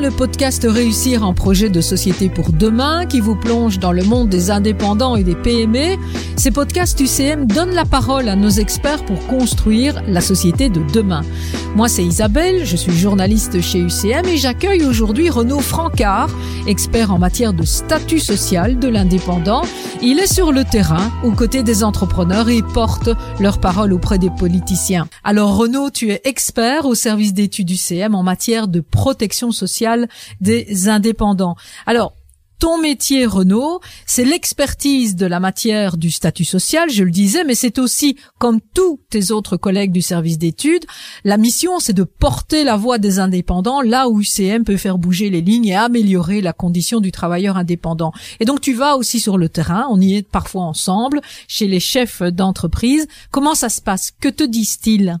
le podcast Réussir en projet de société pour demain qui vous plonge dans le monde des indépendants et des PME. Ces podcasts UCM donnent la parole à nos experts pour construire la société de demain. Moi, c'est Isabelle, je suis journaliste chez UCM et j'accueille aujourd'hui Renaud Francard, expert en matière de statut social de l'indépendant. Il est sur le terrain aux côtés des entrepreneurs et porte leur parole auprès des politiciens. Alors Renaud, tu es expert au service d'études UCM en matière de protection sociale des indépendants. Alors, ton métier, Renaud, c'est l'expertise de la matière du statut social, je le disais, mais c'est aussi, comme tous tes autres collègues du service d'études, la mission, c'est de porter la voix des indépendants là où UCM peut faire bouger les lignes et améliorer la condition du travailleur indépendant. Et donc, tu vas aussi sur le terrain, on y est parfois ensemble, chez les chefs d'entreprise. Comment ça se passe? Que te disent-ils?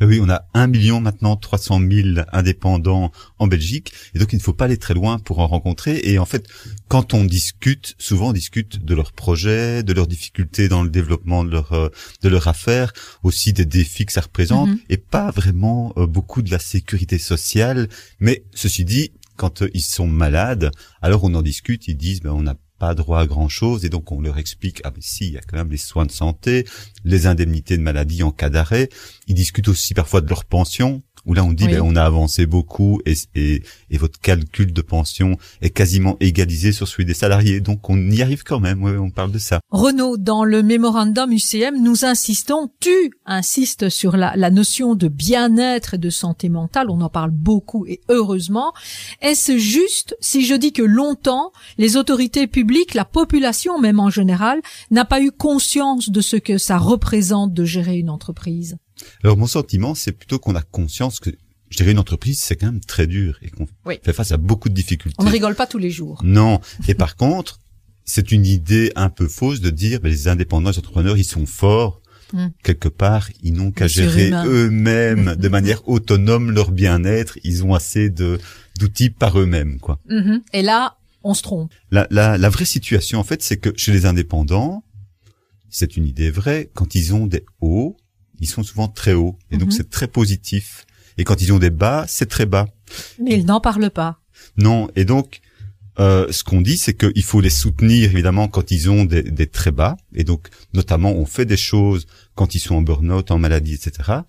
Ben oui, on a un million maintenant, 300 000 indépendants en Belgique, et donc il ne faut pas aller très loin pour en rencontrer. Et en fait, quand on discute, souvent on discute de leurs projets, de leurs difficultés dans le développement de leur euh, de leur affaire, aussi des défis que ça représente, mhm. et pas vraiment euh, beaucoup de la sécurité sociale. Mais ceci dit, quand euh, ils sont malades, alors on en discute, ils disent ben on a pas droit à grand chose et donc on leur explique ah mais si il y a quand même les soins de santé, les indemnités de maladie en cas d'arrêt. Ils discutent aussi parfois de leur pension où là on dit ben on a avancé beaucoup et, et, et, votre calcul de pension est quasiment égalisé sur celui des salariés. Donc on y arrive quand même, ouais, on parle de ça. Renaud, dans le mémorandum UCM, nous insistons, tu insistes sur la, la notion de bien-être et de santé mentale, on en parle beaucoup et heureusement. Est-ce juste si je dis que longtemps, les autorités publiques, la population même en général, n'a pas eu conscience de ce que ça représente de gérer une entreprise? Alors mon sentiment, c'est plutôt qu'on a conscience que je dirais une entreprise, c'est quand même très dur et qu'on fait face à beaucoup de difficultés. On ne rigole pas tous les jours. Non. Et par contre, c'est une idée un peu fausse de dire, ben, les indépendants, les entrepreneurs, ils sont forts. Hmm. Quelque part, ils n'ont qu'à gérer eux-mêmes de manière autonome leur bien-être. Ils ont assez de d'outils par eux-mêmes, quoi. Mm-hmm. Et là, on se trompe. La, la, la vraie situation, en fait, c'est que chez les indépendants, c'est une idée vraie. Quand ils ont des hauts, ils sont souvent très hauts. Et donc, mhm. c'est très positif. Et quand ils ont des bas, c'est très bas. Mais ils n'en parlent pas. Non. Et donc, euh, ce qu'on dit, c'est qu'il faut les soutenir, évidemment, quand ils ont des, des, très bas. Et donc, notamment, on fait des choses quand ils sont en burn-out, en maladie, etc.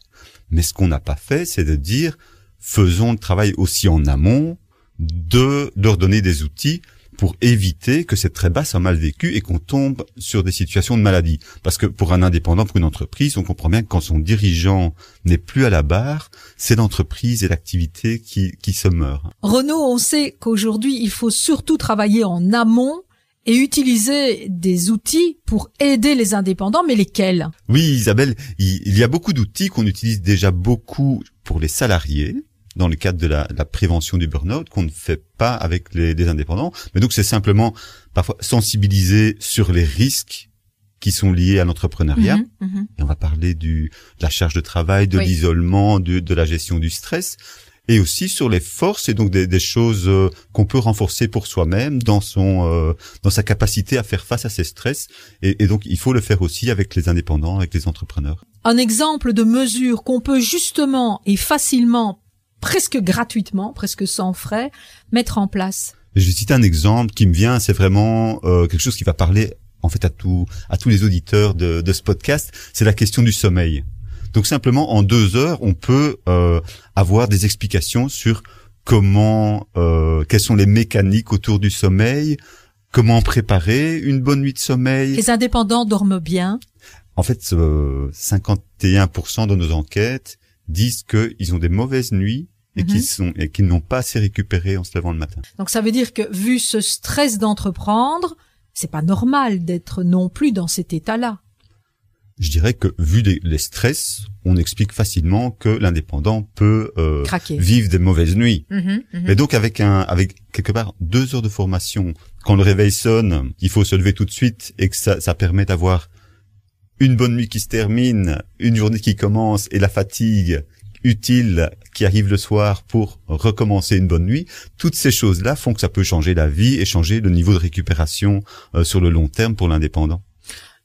Mais ce qu'on n'a pas fait, c'est de dire, faisons le travail aussi en amont, de leur donner des outils pour éviter que cette très basse soit mal vécue et qu'on tombe sur des situations de maladie. Parce que pour un indépendant, pour une entreprise, on comprend bien que quand son dirigeant n'est plus à la barre, c'est l'entreprise et l'activité qui, qui se meurent. Renaud, on sait qu'aujourd'hui, il faut surtout travailler en amont et utiliser des outils pour aider les indépendants, mais lesquels? Oui, Isabelle, il y a beaucoup d'outils qu'on utilise déjà beaucoup pour les salariés, dans le cadre de la, la prévention du burn-out qu'on ne fait pas avec les, les indépendants. Mais donc c'est simplement parfois sensibiliser sur les risques qui sont liés à l'entrepreneuriat. Mhm. Et on va parler du, de la charge de travail, de l'isolement, de, de la gestion du stress et aussi sur les forces et donc des, des choses euh, qu'on peut renforcer pour soi-même dans son euh, dans sa capacité à faire face à ses stress et, et, donc il faut le faire aussi avec les indépendants avec les entrepreneurs. Un exemple de mesure qu'on peut justement et facilement presque gratuitement, presque sans frais, mettre en place Je vais citer un exemple qui me vient, c'est vraiment euh, quelque chose qui va parler en fait à tout, à tous les auditeurs de, de ce podcast, c'est la question du sommeil. Donc simplement en deux heures, on peut euh, avoir des explications sur comment, euh, quelles sont les mécaniques autour du sommeil, comment préparer une bonne nuit de sommeil. Les indépendants dorment bien. En fait, 51% de nos enquêtes disent qu'ils ont des mauvaises nuits et qui mhm. sont et qui n'ont pas assez récupéré en se levant le matin. Donc ça veut dire que vu ce stress d'entreprendre, c'est pas normal d'être non plus dans cet état-là. Je dirais que vu les stress, on explique facilement que l'indépendant peut euh, vivre des mauvaises nuits. Mhm, mhm. Mais donc avec un avec quelque part deux heures de formation, quand le réveil sonne, il faut se lever tout de suite et que ça, ça permet d'avoir une bonne nuit qui se termine, une journée qui commence et la fatigue utile qui arrive le soir pour recommencer une bonne nuit, toutes ces choses-là font que ça peut changer la vie et changer le niveau de récupération euh, sur le long terme pour l'indépendant.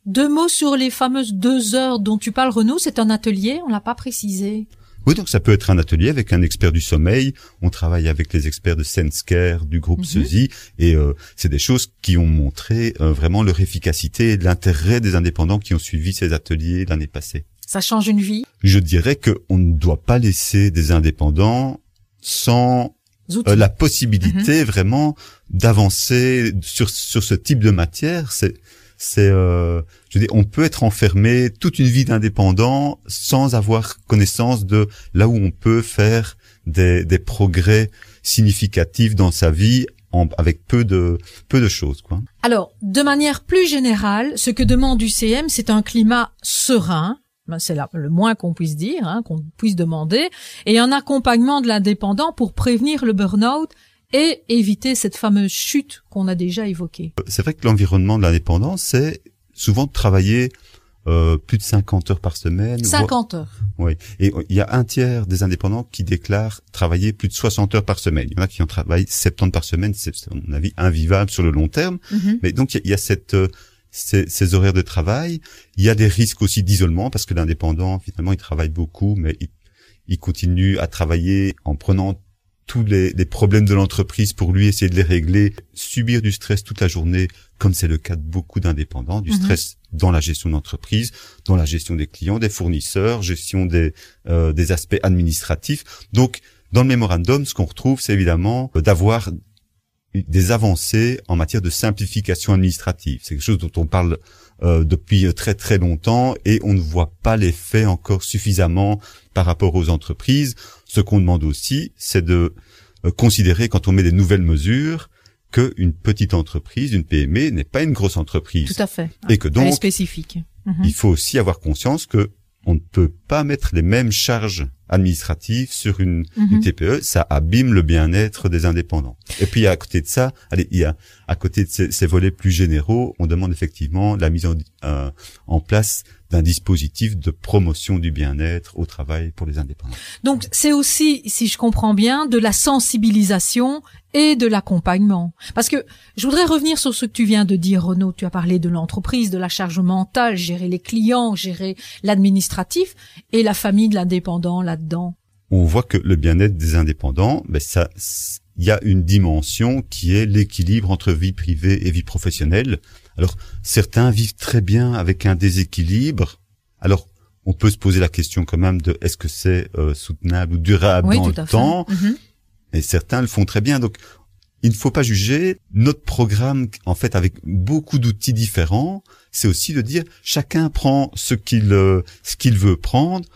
Deux mots sur les fameuses deux heures dont tu parles, Renaud. C'est un atelier, on l'a pas précisé. Oui, donc ça peut être un atelier avec un expert du sommeil. On travaille avec les experts de SenseCare du groupe mm et euh, c'est des choses qui ont montré euh, vraiment leur efficacité et l'intérêt des indépendants qui ont suivi ces ateliers l'année passée. Ça change une vie Je dirais qu'on ne doit pas laisser des indépendants sans euh, la possibilité mhm. vraiment d'avancer sur sur ce type de matière. C'est c'est euh, je dis on peut être enfermé toute une vie d'indépendant sans avoir connaissance de là où on peut faire des, des progrès significatifs dans sa vie en, avec peu de peu de choses quoi. Alors, de manière plus générale, ce que demande UCM, c'est un climat serein, c'est le moins qu'on puisse dire, hein, qu'on puisse demander, et un accompagnement de l'indépendant pour prévenir le burn-out et éviter cette fameuse chute qu'on a déjà évoquée. C'est vrai que l'environnement de l'indépendant, c'est souvent de travailler euh, plus de 50 heures par semaine. 50 heures. Oui. Et il y a un tiers des indépendants qui déclarent travailler plus de 60 heures par semaine. Il y en a qui en travaillent 70 par semaine. C'est, à mon avis, invivable sur le long terme. Mm-hmm. Mais donc, il y, a cette, euh, ces, ces, horaires de travail. Il y a des risques aussi d'isolement parce que l'indépendant, finalement, il travaille beaucoup, mais il, il continue à travailler en prenant tous les, les problèmes de l'entreprise pour lui essayer de les régler, subir du stress toute la journée, comme c'est le cas de beaucoup d'indépendants, du mhm. stress dans la gestion d'entreprise, dans la gestion des clients, des fournisseurs, gestion des, euh, des aspects administratifs. Donc, dans le mémorandum, ce qu'on retrouve, c'est évidemment d'avoir des avancées en matière de simplification administrative. C'est quelque chose dont on parle euh, depuis très très longtemps et on ne voit pas l'effet encore suffisamment par rapport aux entreprises. Ce qu'on demande aussi, c'est de euh, considérer quand on met des nouvelles mesures qu'une petite entreprise, une PME, n'est pas une grosse entreprise. Tout à fait. Et que donc, spécifique. Mhm. il faut aussi avoir conscience que on ne peut pas mettre les mêmes charges administratives sur une, mhm. TPE, ça abîme le bien-être des indépendants. Et puis à côté de ça, allez, il y a à côté de ces, volets plus généraux, on demande effectivement la mise en, euh, en place d'un dispositif de promotion du bien-être au travail pour les indépendants. Donc c'est aussi, si je comprends bien, de la sensibilisation et de l'accompagnement. Parce que je voudrais revenir sur ce que tu viens de dire, Renaud. Tu as parlé de l'entreprise, de la charge mentale, gérer les clients, gérer l'administratif et la famille de l'indépendant là-dedans. On voit que le bien-être des indépendants, ben ça, il y a une dimension qui est l'équilibre entre vie privée et vie professionnelle. Alors, certains vivent très bien avec un déséquilibre. Alors, on peut se poser la question quand même de est-ce que c'est euh, soutenable ou durable dans le temps mhm. Et certains le font très bien. Donc, il ne faut pas juger. Notre programme, en fait, avec beaucoup d'outils différents, c'est aussi de dire chacun prend ce qu'il euh, ce qu'il veut prendre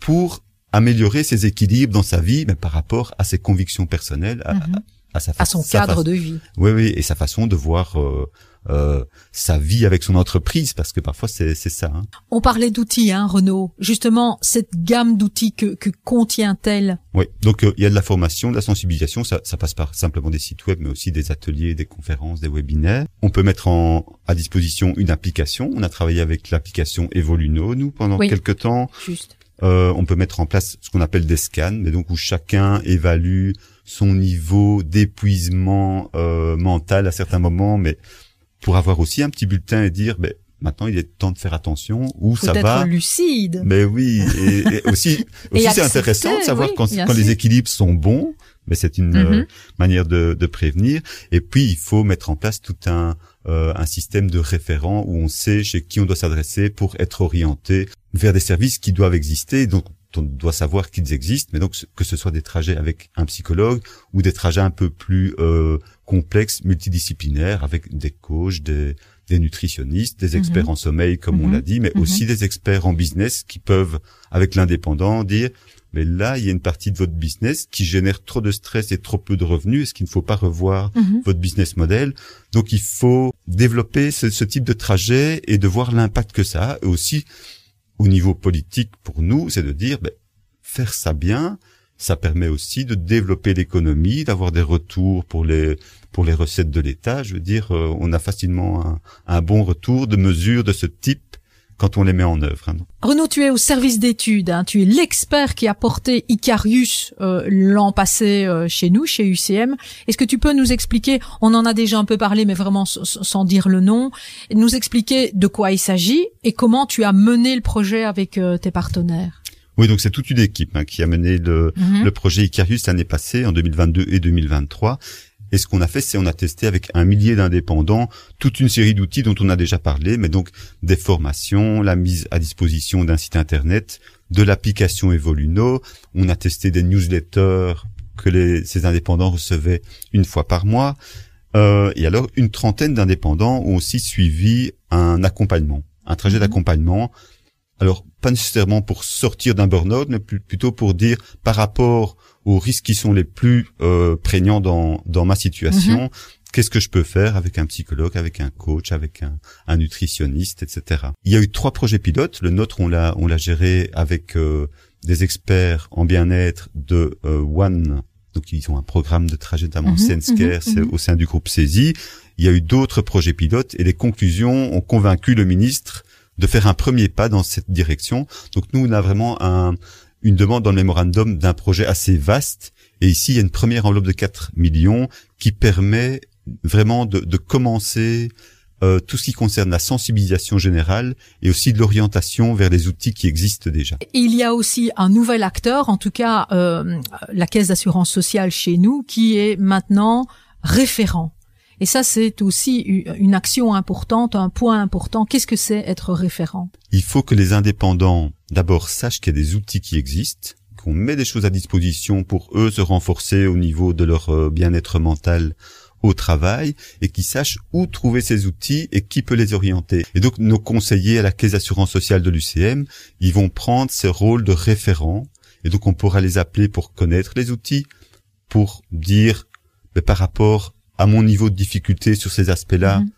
pour améliorer ses équilibres dans sa vie, mais par rapport à ses convictions personnelles, à, mhm. sa à son cadre de vie. Oui, oui, et sa façon de voir euh, euh, sa vie avec son entreprise, parce que parfois c'est ça. Hein. On parlait d'outils, hein, Renaud. Justement, cette gamme d'outils que, que contient-elle? Oui, donc euh, il y a de la formation, de la sensibilisation. Ça, ça passe par simplement des sites web, mais aussi des ateliers, des conférences, des webinaires. On peut mettre en, à disposition une application. On a travaillé avec l'application Evoluno, nous, pendant quelques temps. Juste. Euh, on peut mettre en place ce qu'on appelle des scans, mais donc où chacun évalue son niveau d'épuisement euh, mental à certains moments, mais pour avoir aussi un petit bulletin et dire, ben, maintenant il est temps de faire attention où ça va. lucide. Mais oui, et, aussi, aussi c'est intéressant de savoir quand, quand les équilibres sont bons, mais c'est une euh, mhm. manière de, de, prévenir. Et puis il faut mettre en place tout un euh, un système de référents où on sait chez qui on doit s'adresser pour être orienté vers des services qui doivent exister. Donc on doit savoir qu'ils existent, mais donc que ce soit des trajets avec un psychologue ou des trajets un peu plus euh, complexes, multidisciplinaires, avec des coachs, des, des nutritionnistes, des experts mhm. en sommeil, comme on mhm. l'a dit, mais aussi des experts en business qui peuvent, avec l'indépendant, dire mais là, il y a une partie de votre business qui génère trop de stress et trop peu de revenus. Est-ce qu'il ne faut pas revoir mhm. votre business model? Donc, il faut développer ce, ce, type de trajet et de voir l'impact que ça a. Et aussi, au niveau politique, pour nous, c'est de dire, ben, faire ça bien, ça permet aussi de développer l'économie, d'avoir des retours pour les pour les recettes de l'État. Je veux dire, euh, on a facilement un, un bon retour de mesures de ce type quand on les met en œuvre. Hein. Renaud, tu es au service d'études, hein. tu es l'expert qui a porté Icarius euh, l'an passé euh, chez nous, chez UCM. Est-ce que tu peux nous expliquer, on en a déjà un peu parlé, mais vraiment sans dire le nom, nous expliquer de quoi il s'agit et comment tu as mené le projet avec euh, tes partenaires? Oui, donc c'est toute une équipe hein, qui a mené le, Mhm. le projet Icarius l'année passée, en 2022 et 2023. Et ce qu'on a fait, c'est on a testé avec un millier d'indépendants toute une série d'outils dont on a déjà parlé, mais donc des formations, la mise à disposition d'un site internet, de l'application Evoluno. On a testé des newsletters que les, ces indépendants recevaient une fois par mois. Euh, et alors, une trentaine d'indépendants ont aussi suivi un accompagnement, un trajet Mhm. d'accompagnement. Alors, pas nécessairement pour sortir d'un burn-out, mais plus- plutôt pour dire par rapport aux risques qui sont les plus euh, prégnants dans, dans ma situation, qu'est-ce que je peux faire avec un psychologue, avec un coach, avec un, un nutritionniste, etc. Il y a eu trois projets pilotes. Le nôtre, on l'a on l'a géré avec euh, des experts en bien-être de euh, One. Donc ils ont un programme de Mhm, Sense Care, mhm, c'est mhm. au sein du groupe Saisie. Il y a eu d'autres projets pilotes et les conclusions ont convaincu le ministre de faire un premier pas dans cette direction. Donc nous, on a vraiment un, une demande dans le mémorandum d'un projet assez vaste. Et ici, il y a une première enveloppe de 4 millions qui permet vraiment de, de commencer euh, tout ce qui concerne la sensibilisation générale et aussi de l'orientation vers les outils qui existent déjà. Il y a aussi un nouvel acteur, en tout cas euh, la caisse d'assurance sociale chez nous, qui est maintenant référent. Et ça, c'est aussi une action importante, un point important. Qu'est-ce que c'est être référent? Il faut que les indépendants d'abord sachent qu'il y a des outils qui existent, qu'on met des choses à disposition pour eux se renforcer au niveau de leur euh, bien-être mental au travail et qu'ils sachent où trouver ces outils et qui peut les orienter. Et donc nos conseillers à la caisse d'assurance sociale de l'UCM, ils vont prendre ce rôle de référent et donc on pourra les appeler pour connaître les outils, pour dire mais par rapport à mon niveau de difficulté sur ces aspects-là, Mhm.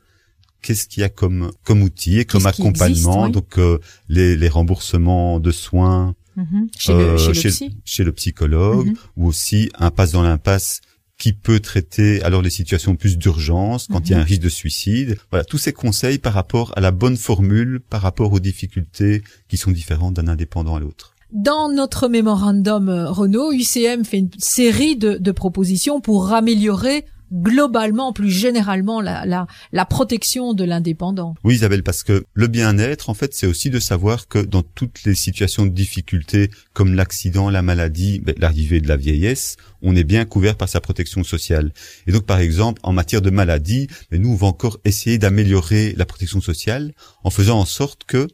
qu'est-ce qu'il y a comme comme outil et comme accompagnement existe, oui. donc euh, les, les remboursements de soins Mhm. Chez, euh, le, chez le chez, psy chez le psychologue Mhm. ou aussi un passe dans l'impasse qui peut traiter alors les situations plus d'urgence quand il y a un risque de suicide. Voilà, tous ces conseils par rapport à la bonne formule, par rapport aux difficultés qui sont différentes d'un indépendant à l'autre. Dans notre mémorandum euh, Renault, UCM fait une série de, de propositions pour améliorer globalement, plus généralement, la, la, la protection de l'indépendant. Oui, Isabelle, parce que le bien-être, en fait, c'est aussi de savoir que dans toutes les situations de difficulté, comme l'accident, la maladie, ben, l'arrivée de la vieillesse, on est bien couvert par sa protection sociale. Et donc, par exemple, en matière de maladie, ben, nous, on va encore essayer d'améliorer la protection sociale en faisant en sorte que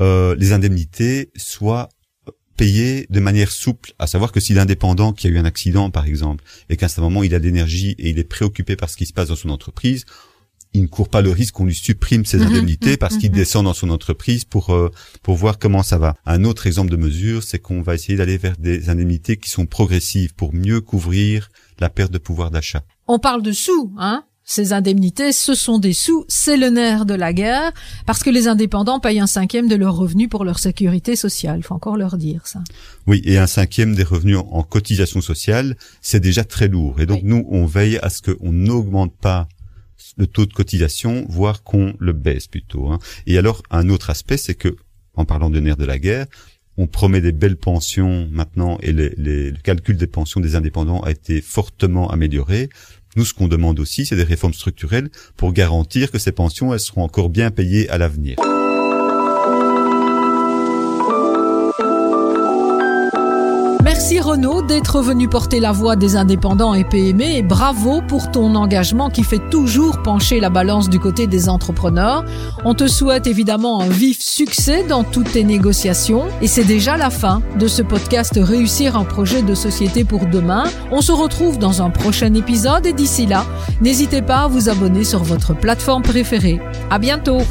euh, les indemnités soient payées de manière souple, à savoir que si l'indépendant qui a eu un accident, par exemple, et qu'à ce moment il a de l'énergie et il est préoccupé par ce qui se passe dans son entreprise, il ne court pas le risque qu'on lui supprime ses Mhm, indemnités parce qu'il mhm. descend dans son entreprise pour euh, pour voir comment ça va. Un autre exemple de mesure, c'est qu'on va essayer d'aller vers des indemnités qui sont progressives pour mieux couvrir la perte de pouvoir d'achat. On parle de sous, hein ces indemnités, ce sont des sous, c'est le nerf de la guerre, parce que les indépendants payent un cinquième de leurs revenus pour leur sécurité sociale. Faut encore leur dire ça. Oui, et un cinquième des revenus en, en cotisation sociale, c'est déjà très lourd. Et donc Oui. nous, on veille à ce qu'on n'augmente pas le taux de cotisation, voire qu'on le baisse plutôt. hein. Et alors, un autre aspect, c'est que, en parlant de nerfs de la guerre, on promet des belles pensions maintenant et les- les- le calcul des pensions des indépendants a été fortement amélioré. Nous, ce qu'on demande aussi, c'est des réformes structurelles pour garantir que ces pensions, elles seront encore bien payées à l'avenir. Merci Renaud d'être venu porter la voix des indépendants et PME et bravo pour ton engagement qui fait toujours pencher la balance du côté des entrepreneurs. On te souhaite évidemment un vif succès dans toutes tes négociations et c'est déjà la fin de ce podcast Réussir un projet de société pour demain. On se retrouve dans un prochain épisode et d'ici là, n'hésitez pas à vous abonner sur votre plateforme préférée. À bientôt!